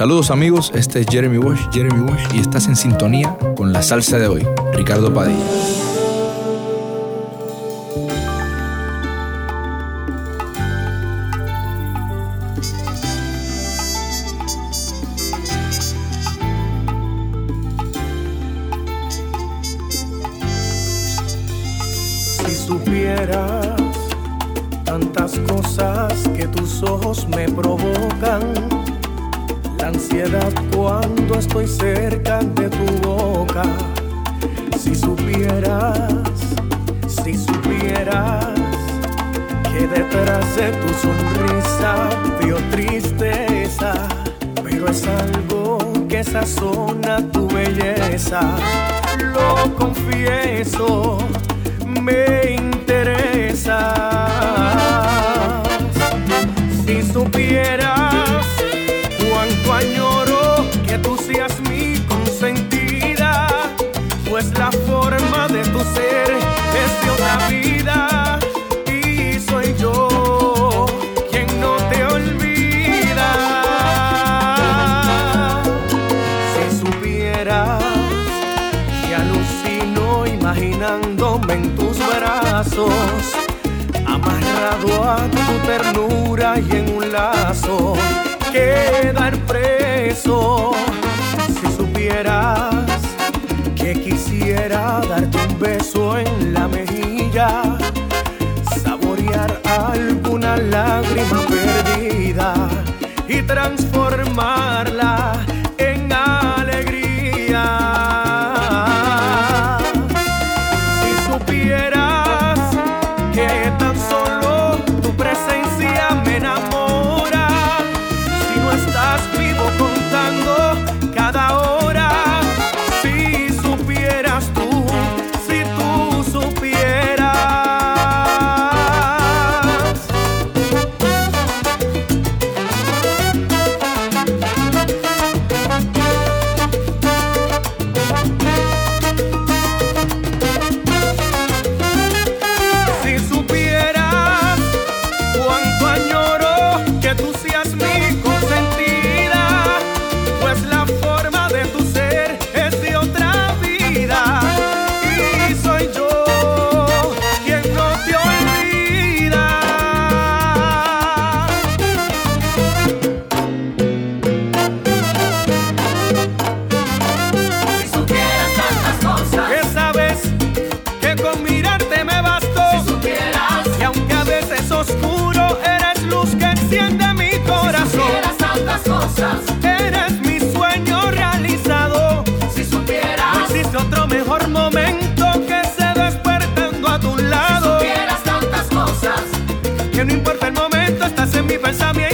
Saludos amigos, este es Jeremy Wash, Jeremy Wash y estás en sintonía con la salsa de hoy, Ricardo Padilla. Ternura y en un lazo, quedar preso. Si supieras que quisiera darte un beso en la mejilla, saborear alguna lágrima pensamiento.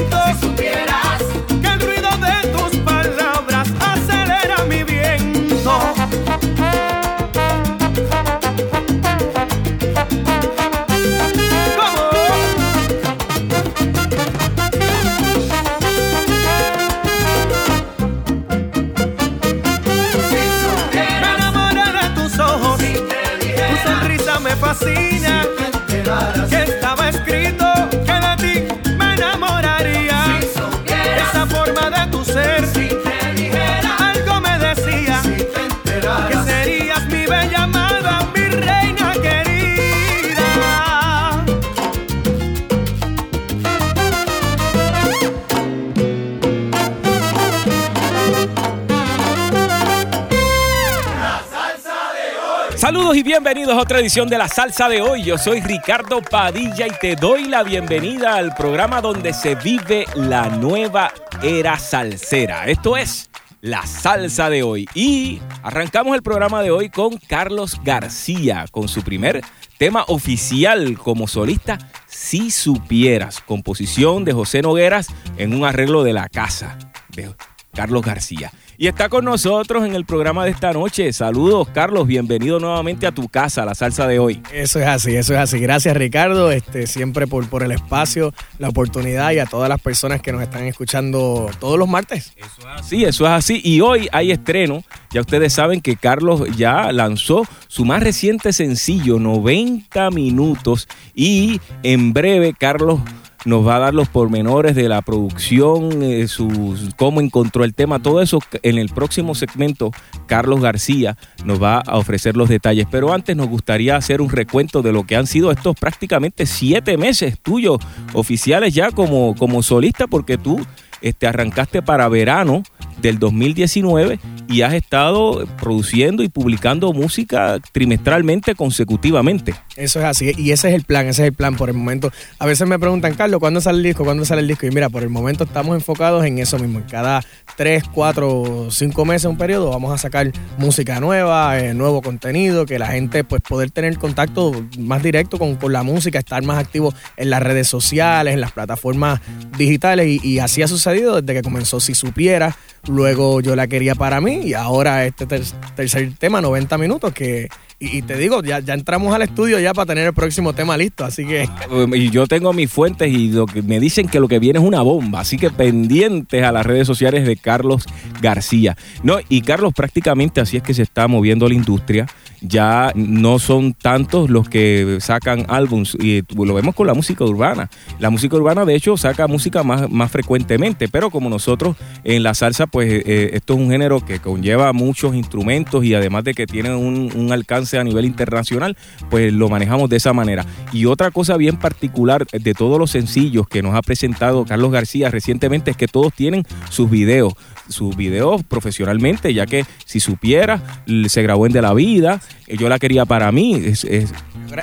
Bienvenidos a otra edición de la salsa de hoy. Yo soy Ricardo Padilla y te doy la bienvenida al programa donde se vive la nueva era salsera. Esto es la salsa de hoy. Y arrancamos el programa de hoy con Carlos García, con su primer tema oficial como solista, Si Supieras, composición de José Nogueras en un arreglo de la casa de Carlos García. Y está con nosotros en el programa de esta noche. Saludos, Carlos. Bienvenido nuevamente a tu casa, la salsa de hoy. Eso es así, eso es así. Gracias Ricardo, este, siempre por, por el espacio, la oportunidad y a todas las personas que nos están escuchando todos los martes. Sí, eso es así. Y hoy hay estreno. Ya ustedes saben que Carlos ya lanzó su más reciente sencillo, 90 minutos. Y en breve, Carlos nos va a dar los pormenores de la producción, eh, sus, cómo encontró el tema, todo eso en el próximo segmento. Carlos García nos va a ofrecer los detalles, pero antes nos gustaría hacer un recuento de lo que han sido estos prácticamente siete meses tuyos oficiales ya como, como solista, porque tú este, arrancaste para verano del 2019 y has estado produciendo y publicando música trimestralmente consecutivamente. Eso es así, y ese es el plan, ese es el plan por el momento. A veces me preguntan, Carlos, ¿cuándo sale el disco? ¿Cuándo sale el disco? Y mira, por el momento estamos enfocados en eso mismo. Cada tres, cuatro, cinco meses, un periodo, vamos a sacar música nueva, eh, nuevo contenido, que la gente pues poder tener contacto más directo con, con la música, estar más activo en las redes sociales, en las plataformas digitales, y, y así ha sucedido desde que comenzó Si Supiera Luego yo la quería para mí y ahora este ter tercer tema, 90 minutos, que... Y, y te digo, ya, ya, entramos al estudio ya para tener el próximo tema listo, así que... Y yo tengo mis fuentes y lo que me dicen que lo que viene es una bomba, así que pendientes a las redes sociales de Carlos García. No, y Carlos prácticamente así es que se está moviendo la industria ya no son tantos los que sacan álbums y lo vemos con la música urbana. La música urbana de hecho saca música más, más frecuentemente, pero como nosotros en la salsa pues eh, esto es un género que conlleva muchos instrumentos y además de que tiene un, alcance a nivel internacional, pues lo manejamos de esa manera. Y otra cosa bien particular de todos los sencillos que nos ha presentado Carlos García recientemente es que todos tienen sus videos sus videos profesionalmente, ya que si supiera, se grabó en De la Vida, yo la quería para mí. Es, es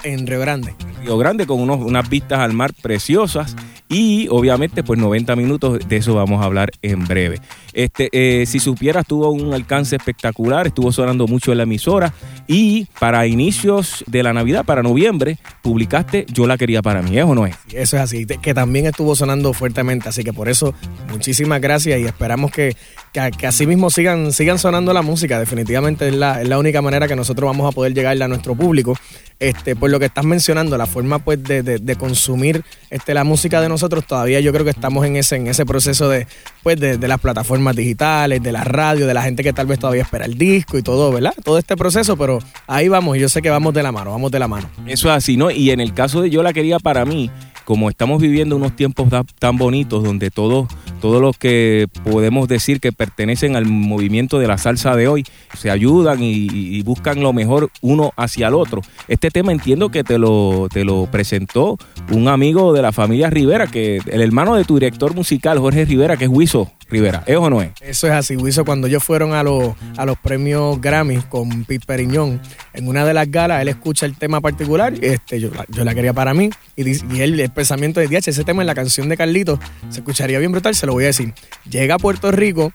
en Río Grande. Río Grande con unos, unas vistas al mar preciosas y obviamente pues 90 minutos, de eso vamos a hablar en breve. Este, eh, si supieras, tuvo un alcance espectacular, estuvo sonando mucho en la emisora y para inicios de la Navidad, para noviembre, publicaste Yo la quería para mí, ¿es o no es? Eso es así, que también estuvo sonando fuertemente, así que por eso muchísimas gracias y esperamos que, que, así mismo sigan, sigan sonando la música, definitivamente es la, es la única manera que nosotros vamos a poder llegarle a nuestro público. Este, por lo que estás mencionando, la forma pues de, de, de, consumir este, la música de nosotros, todavía yo creo que estamos en ese, en ese proceso de, pues, de, de las plataformas digitales, de la radio, de la gente que tal vez todavía espera el disco y todo, ¿verdad? Todo este proceso, pero ahí vamos, yo sé que vamos de la mano, vamos de la mano. Eso es así, ¿no? Y en el caso de Yo la quería para mí, como estamos viviendo unos tiempos tan bonitos donde todos todos los que podemos decir que pertenecen al movimiento de la salsa de hoy se ayudan y, buscan lo mejor uno hacia el otro. Este tema entiendo que te lo, te lo presentó un amigo de la familia Rivera, que el hermano de tu director musical, Jorge Rivera, que es Huizo Rivera. ¿Es o no es? Eso es así, Huizo. Cuando ellos fueron a los, a los premios Grammy con Pete Periñón, en una de las galas, él escucha el tema particular, este, yo, yo la quería para mí, y, y él, pensamiento de DH, ese tema en la canción de Carlito, se escucharía bien brutal, se lo voy a decir. Llega a Puerto Rico,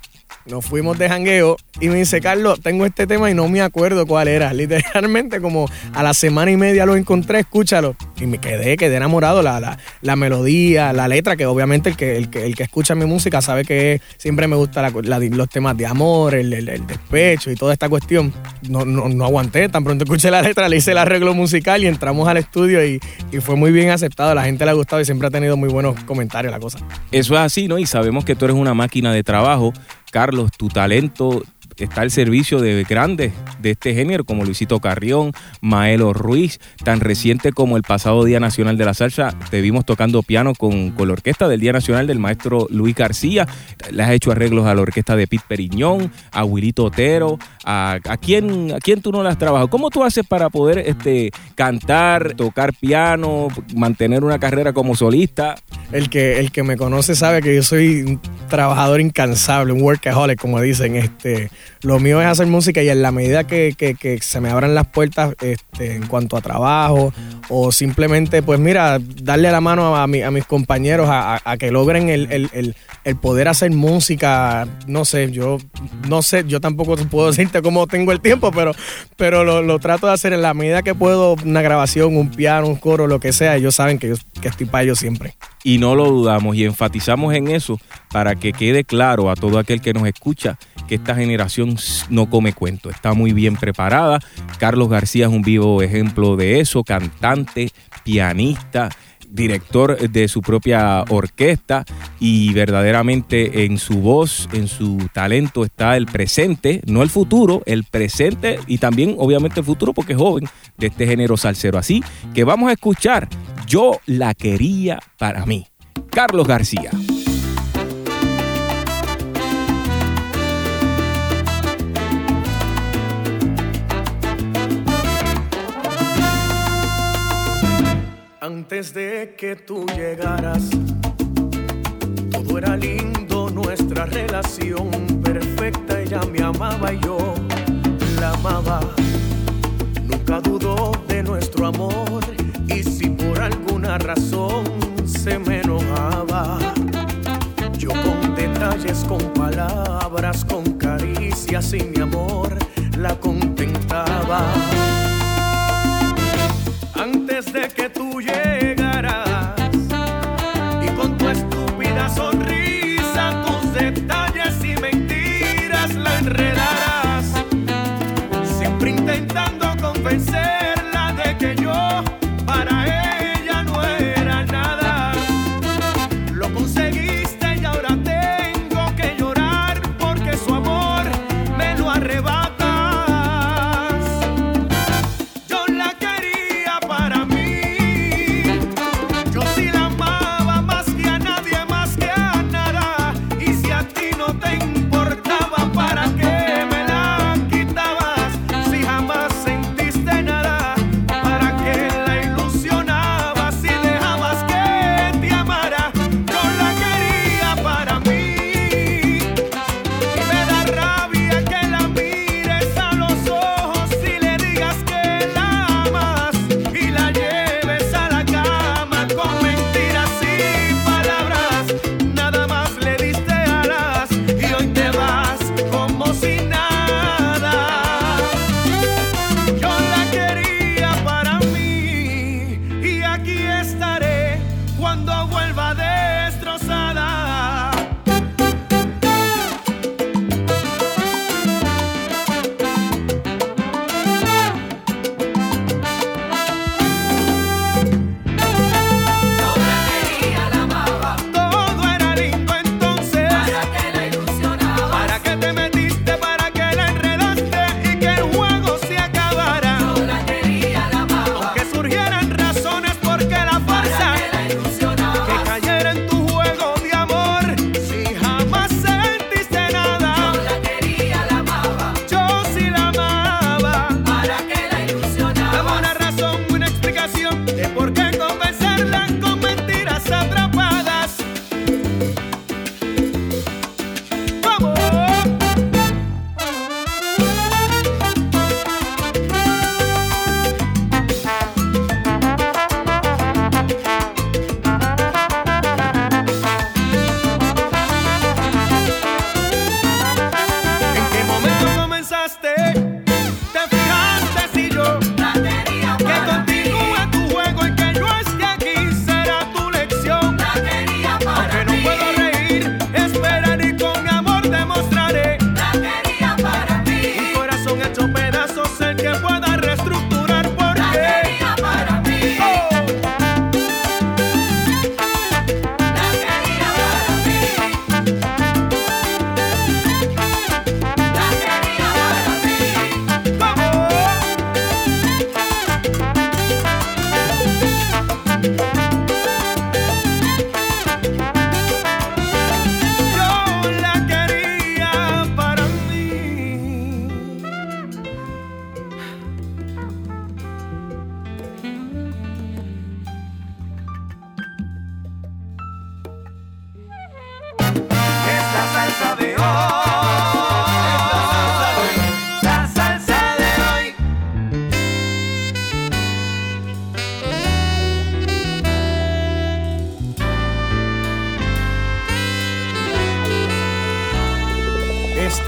nos fuimos de jangueo y me dice, Carlos, tengo este tema y no me acuerdo cuál era. Literalmente como a la semana y media lo encontré, escúchalo. Y me quedé, quedé enamorado. La, la, la melodía, la letra, que obviamente el que, el que, el que escucha mi música sabe que siempre me gustan los temas de amor, el, el, el, despecho y toda esta cuestión. No, no, no, aguanté, tan pronto escuché la letra, le hice el arreglo musical y entramos al estudio y, y fue muy bien aceptado. La gente le ha gustado y siempre ha tenido muy buenos comentarios la cosa. Eso es así, ¿no? Y sabemos que tú eres una máquina de trabajo. Carlos, tu talento está al servicio de grandes de este género como Luisito Carrión, Maelo Ruiz, tan reciente como el pasado Día Nacional de la Salsa, te vimos tocando piano con, con la orquesta del Día Nacional del maestro Luis García, le has hecho arreglos a la orquesta de Pete Periñón, a Wilito Otero, a, a, quién, a quién tú no las has trabajado. ¿Cómo tú haces para poder este, cantar, tocar piano, mantener una carrera como solista? El que, el que me conoce sabe que yo soy un trabajador incansable, un workaholic, como dicen, este lo mío es hacer música y en la medida que, que, se me abran las puertas este, en cuanto a trabajo o simplemente, pues mira, darle la mano a, mi, a mis compañeros a, que logren el, el, el, el, poder hacer música, no sé, yo no sé, yo tampoco puedo decirte cómo tengo el tiempo, pero, pero lo, lo, trato de hacer en la medida que puedo, una grabación, un piano, un coro, lo que sea, ellos saben que, yo, que estoy para ellos siempre. Y no lo dudamos y enfatizamos en eso para que quede claro a todo aquel que nos escucha que esta generación no come cuento, está muy bien preparada. Carlos García es un vivo ejemplo de eso, cantante, pianista, director de su propia orquesta y verdaderamente en su voz, en su talento está el presente, no el futuro, el presente y también obviamente el futuro porque es joven de este género salsero. Así que vamos a escuchar Yo la quería para mí, Carlos García. Antes de que tú llegaras, todo era lindo, nuestra relación perfecta. Ella me amaba y yo la amaba. Nunca dudó de nuestro amor y si por alguna razón se me enojaba, yo con detalles, con palabras, con caricias y mi amor la contentaba. huye.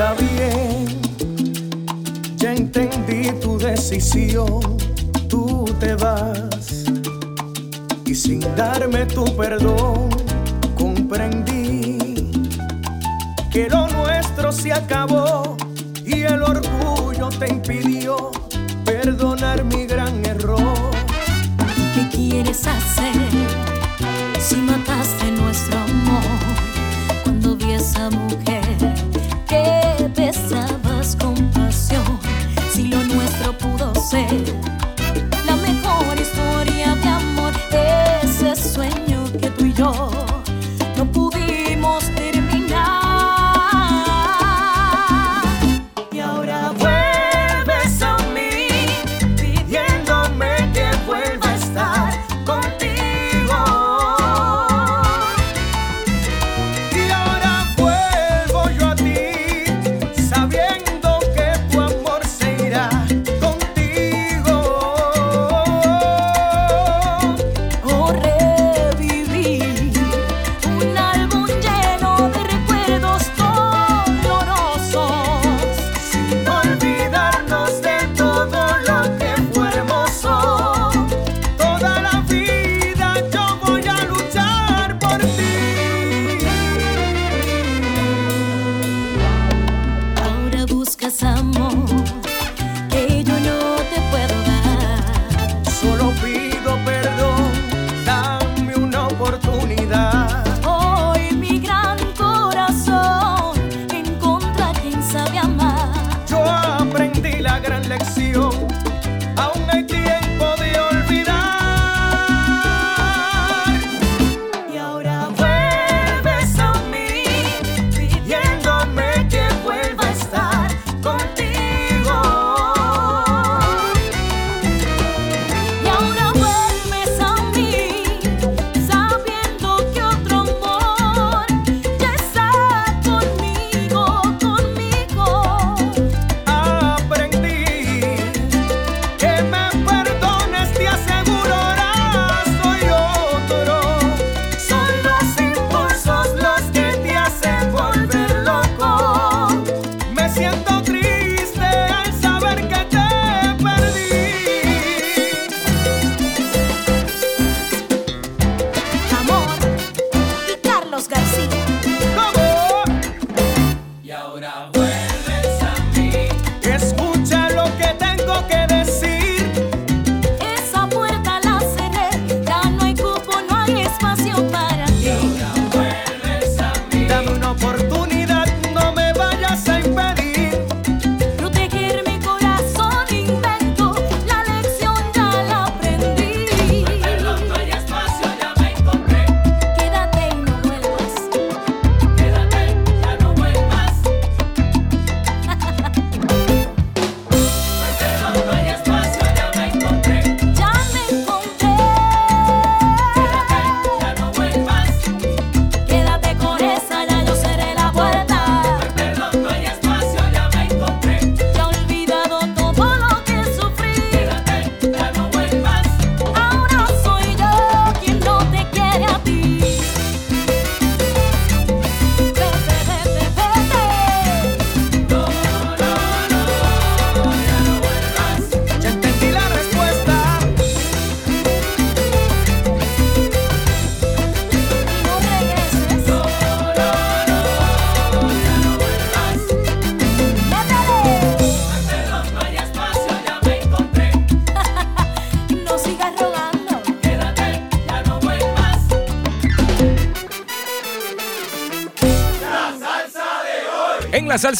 está bien, ya entendí tu decisión, tú te vas y sin darme tu perdón comprendí que lo nuestro se acabó y el orgullo te impidió perdonar mi gran error. ¿Y ¿Qué quieres hacer si mataste nuestro amor cuando vi esa mujer?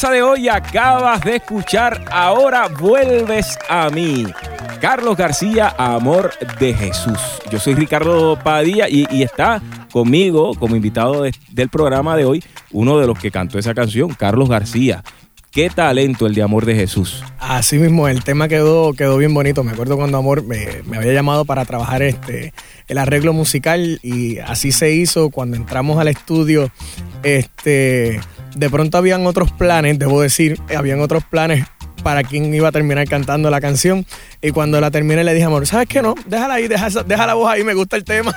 De hoy acabas de escuchar Ahora vuelves a mí. Carlos García, Amor de Jesús. Yo soy Ricardo Padilla y, está conmigo como invitado de- del programa de hoy uno de los que cantó esa canción, Carlos García. Qué talento el de Amor de Jesús. Así mismo, el tema quedó, quedó bien bonito. Me acuerdo cuando Amor me, me había llamado para trabajar este, el arreglo musical y así se hizo cuando entramos al estudio. Este, de pronto habían otros planes, debo decir, habían otros planes para quién iba a terminar cantando la canción. Y cuando la terminé le dije, amor, ¿sabes qué no? Déjala ahí, deja, esa- deja la voz ahí, me gusta el tema.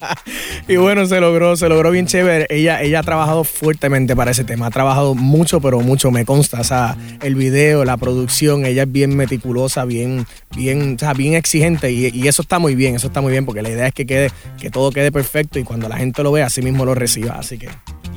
y bueno, se logró, se logró bien chévere. Ella, ella ha trabajado fuertemente para ese tema, ha trabajado mucho, pero mucho, me consta. O sea, el video, la producción, ella es bien meticulosa, bien, bien, o sea, bien exigente. Y, eso está muy bien, eso está muy bien, porque la idea es que quede, que todo quede perfecto y cuando la gente lo vea, así mismo lo reciba. Así que.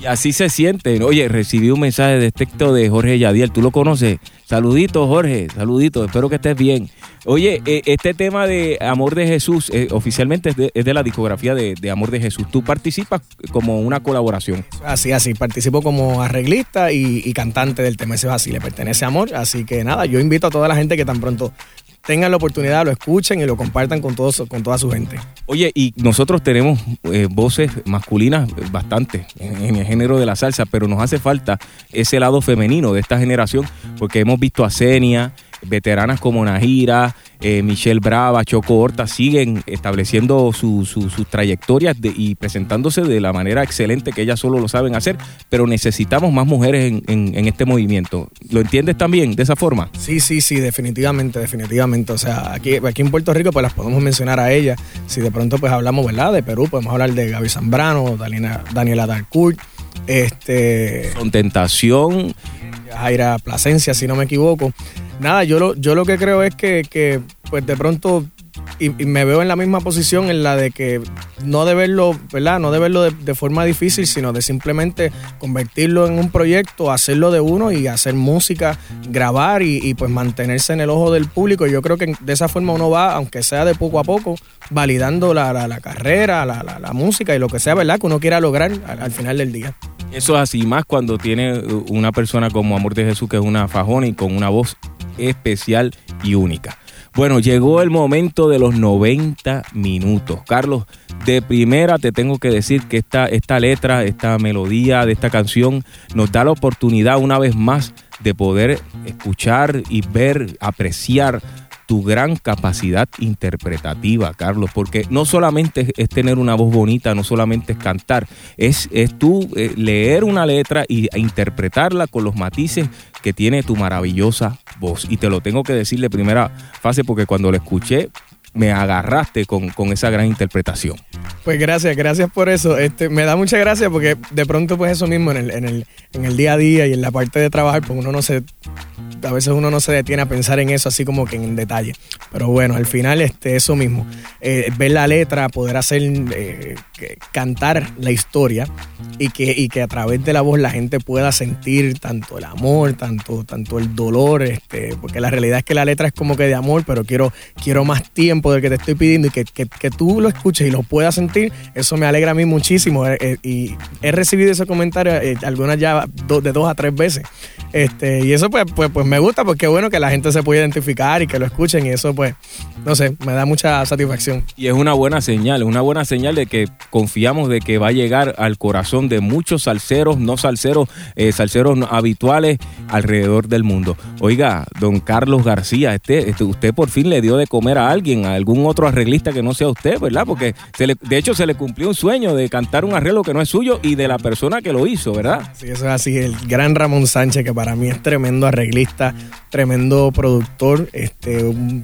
Y así se siente. Oye, recibí un mensaje de texto de Jorge Yadiel. ¿Tú lo conoces? Saluditos, Jorge. Saluditos. Espero que estés bien. Oye, eh, este tema de Amor de Jesús eh, oficialmente es de, es de la discografía de, de Amor de Jesús. Tú participas como una colaboración. Así, así, participo como arreglista y, y cantante del tema, ese es así, le pertenece a Amor, así que nada, yo invito a toda la gente que tan pronto tengan la oportunidad, lo escuchen y lo compartan con, todos, con toda su gente. Oye, y nosotros tenemos eh, voces masculinas bastante en, en el género de la salsa, pero nos hace falta ese lado femenino de esta generación, porque hemos visto a Senia, veteranas como Najira, eh, Michelle Brava, Choco Horta, siguen estableciendo su- su- sus trayectorias de- y presentándose de la manera excelente que ellas solo lo saben hacer, pero necesitamos más mujeres en, en- en este movimiento. ¿Lo entiendes también de esa forma? Sí, sí, sí, definitivamente, definitivamente. O sea, aquí, aquí en Puerto Rico pues las podemos mencionar a ellas. Si de pronto pues hablamos, ¿verdad? De Perú, podemos hablar de Gaby Zambrano, Daniela, Daniela Darcourt, este, Con tentación, Jaira Plasencia, si no me equivoco. Nada, yo lo, yo lo que creo es que, que, pues de pronto y, me veo en la misma posición en la de que no de verlo, ¿verdad? No de verlo de, de forma difícil, sino de simplemente convertirlo en un proyecto, hacerlo de uno y hacer música, grabar y, y, pues mantenerse en el ojo del público. Yo creo que de esa forma uno va, aunque sea de poco a poco, validando la, la- la carrera, la, la- música y lo que sea, ¿verdad? Que uno quiera lograr al, al final del día. Eso es así, más cuando tiene una persona como Amor de Jesús, que es una fajona y con una voz especial y única. Bueno, llegó el momento de los 90 minutos. Carlos, de primera te tengo que decir que esta, esta letra, esta melodía de esta canción nos da la oportunidad una vez más de poder escuchar y ver, apreciar tu gran capacidad interpretativa, Carlos, porque no solamente es, tener una voz bonita, no solamente es cantar, es, es tú eh, leer una letra e interpretarla con los matices que tiene tu maravillosa voz. Y te lo tengo que decir de primera fase porque cuando lo escuché me agarraste con, con esa gran interpretación. Pues gracias, gracias por eso. Este, me da mucha gracia porque de pronto pues eso mismo en el, en el, en el día a día y en la parte de trabajar, pues uno no se, a veces uno no se detiene a pensar en eso así como que en detalle. Pero bueno, al final este, eso mismo, eh, ver la letra, poder hacer, eh, cantar la historia y que, y que a través de la voz la gente pueda sentir tanto el amor, tanto, tanto el dolor, este, porque la realidad es que la letra es como que de amor, pero quiero, quiero más tiempo del que te estoy pidiendo y que, que- que tú lo escuches y lo puedas sentir, eso me alegra a mí muchísimo. eh, y he recibido ese comentario algunas ya do- de dos a tres veces. Este, y eso pues, pues, pues me gusta porque es bueno que la gente se pueda identificar y que lo escuchen y eso pues, no sé, me da mucha satisfacción. Y es una buena señal, es una buena señal de que confiamos de que va a llegar al corazón de muchos salseros, no salseros, eh, salseros habituales alrededor del mundo. Oiga, don Carlos García, este, este, usted por fin le dio de comer a alguien, a algún otro arreglista que no sea usted, ¿verdad? Porque se le- de hecho se le cumplió un sueño de cantar un arreglo que no es suyo y de la persona que lo hizo, ¿verdad? Sí, eso es así. El gran Ramón Sánchez, que para mí es tremendo arreglista, tremendo productor, este, un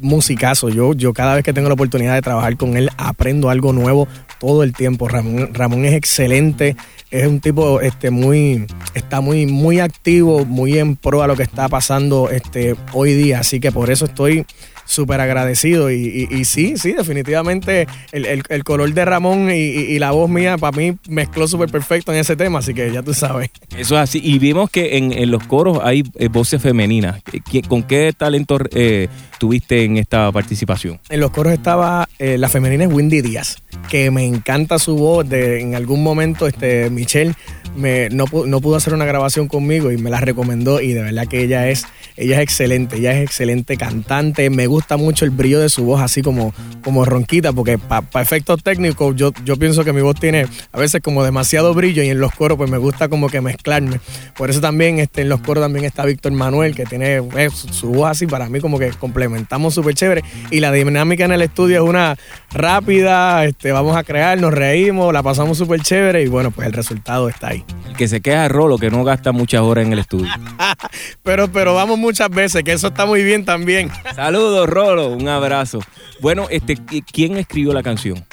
musicazo. Yo, yo cada vez que tengo la oportunidad de trabajar con él, aprendo algo nuevo todo el tiempo. Ramón, Ramón es excelente, es un tipo este, muy, está muy, muy activo, muy en pro a lo que está pasando este, hoy día. Así que por eso estoy súper agradecido. Y, y- y sí, sí, definitivamente el, el- el color de Ramón y, y- la voz mía para mí mezcló súper perfecto en ese tema, así que ya tú sabes. Eso es así. Y vimos que en, en los coros hay eh, voces femeninas. ¿Qué- ¿Con qué talento eh, tuviste en esta participación? En los coros estaba eh, la femenina es Windy Díaz, que me encanta su voz. De, en algún momento, este, Michelle me, no, no pudo hacer una grabación conmigo y me la recomendó. Y de verdad que ella es, ella es excelente, ella es excelente cantante. Me gusta mucho el brillo de su voz, así como, como ronquita, porque para efectos técnicos, yo, yo pienso que mi voz tiene a veces como demasiado brillo y en los coros, pues me gusta como que mezclarme. Por eso también este, en los coros también está Víctor Manuel, que tiene eh, su, su voz así, para mí como que complementamos súper chévere. Y la dinámica en el estudio es una rápida, este, vamos a crear, nos reímos, la pasamos súper chévere y bueno, pues el resultado está ahí. El que se queja Rolo, que no gasta muchas horas en el estudio. Pero, pero vamos muchas veces, que eso está muy bien también. Saludos, Rolo, un abrazo. Bueno, este, ¿quién escribió la canción?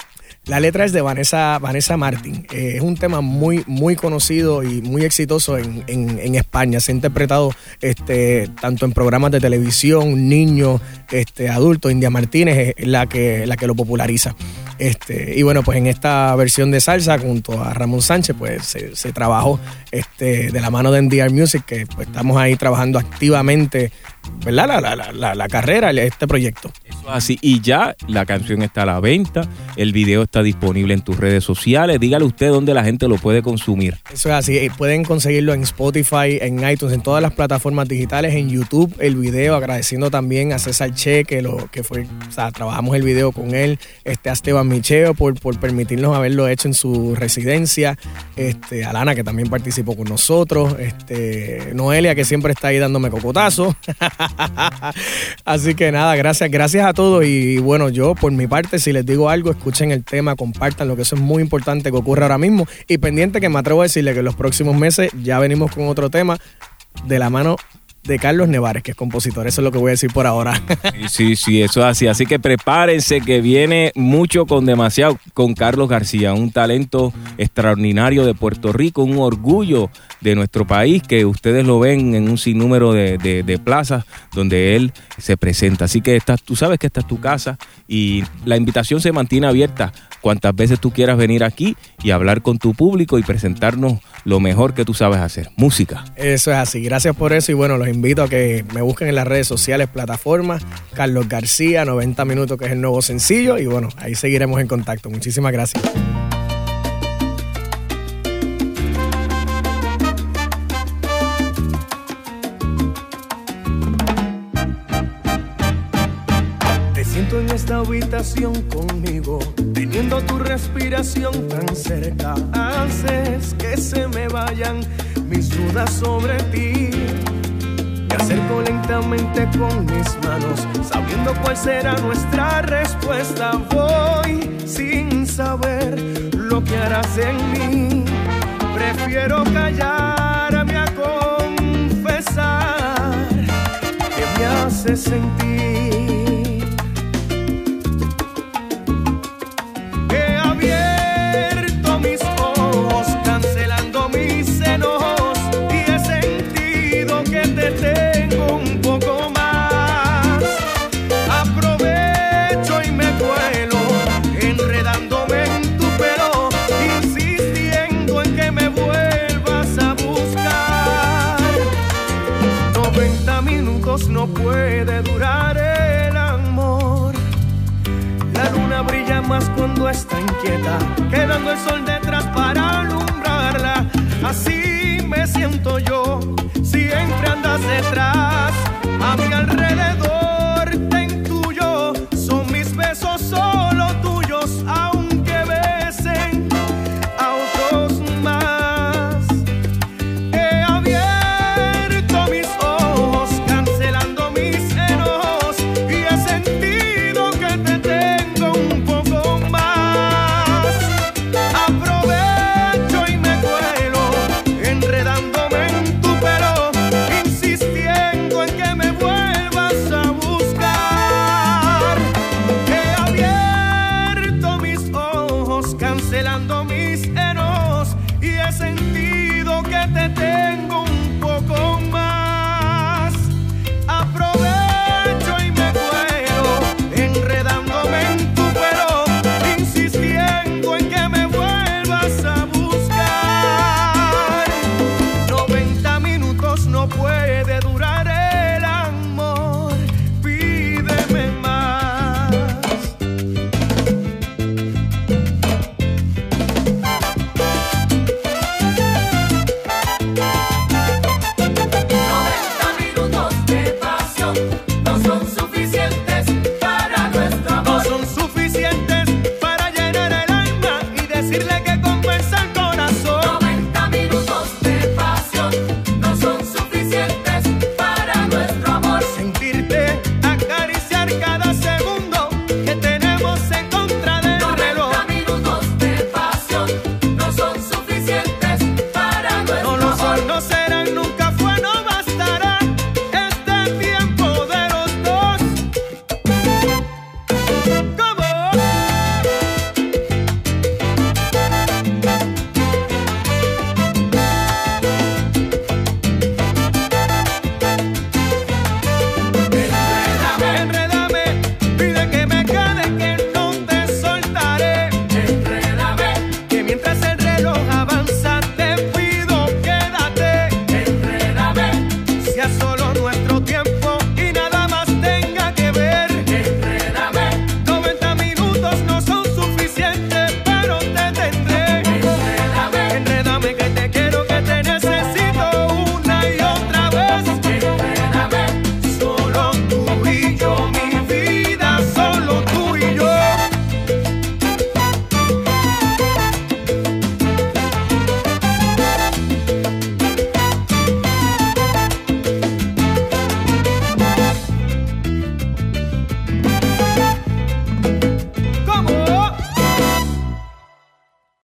La letra es de Vanessa, Vanessa Martin. Eh, es un tema muy, muy conocido y muy exitoso en, en- en España. Se ha interpretado este, tanto en programas de televisión, niños, este, adultos. India Martínez es la que, la que lo populariza. Este, y bueno, pues en esta versión de salsa, junto a Ramón Sánchez, pues se, trabajó este, de la mano de NDR Music, que pues, estamos ahí trabajando activamente, ¿verdad? La, la, la, la- carrera, este proyecto. Así. Y ya la canción está a la venta, el video está disponible en tus redes sociales. Dígale usted dónde la gente lo puede consumir. Eso es así. eh, Pueden conseguirlo en Spotify, en iTunes, en todas las plataformas digitales, en YouTube, el video, agradeciendo también a César Che, que lo que fue, o sea, trabajamos el video con él, este, a Esteban Micheo por, por permitirnos haberlo hecho en su residencia, este, a Lana, que también participó con nosotros, este, Noelia, que siempre está ahí dándome cocotazo. Así que nada, gracias, gracias a todos. Y bueno, yo por mi parte, si les digo algo, escuchen el tema, compartan lo que eso es muy importante que ocurre ahora mismo. Y pendiente que me atrevo a decirle que en los próximos meses ya venimos con otro tema de la mano de Carlos Nevares, que es compositor. Eso es lo que voy a decir por ahora. Sí, sí, eso es así. Así que prepárense que viene mucho con demasiado con Carlos García, un talento extraordinario de Puerto Rico, un orgullo de nuestro país, que ustedes lo ven en un sinnúmero de, de- de plazas donde él se presenta. Así que estás, tú sabes que esta es tu casa y la invitación se mantiene abierta cuantas veces tú quieras venir aquí y hablar con tu público y presentarnos lo mejor que tú sabes hacer, música. Eso es así. Gracias por eso. Y bueno, los invito a que me busquen en las redes sociales, plataformas. Carlos García, 90 minutos, que es el nuevo sencillo. Y bueno, ahí seguiremos en contacto. Muchísimas gracias. Te siento en esta habitación conmigo, tu respiración tan cerca. Haces que se me vayan mis dudas sobre ti. Me acerco lentamente con mis manos, sabiendo cuál será nuestra respuesta. Voy sin saber lo que harás en mí. Prefiero callarme a confesar que me hace sentir. Cuando está inquieta, quedando el sol detrás para alumbrarla. Así me siento yo, siempre andas detrás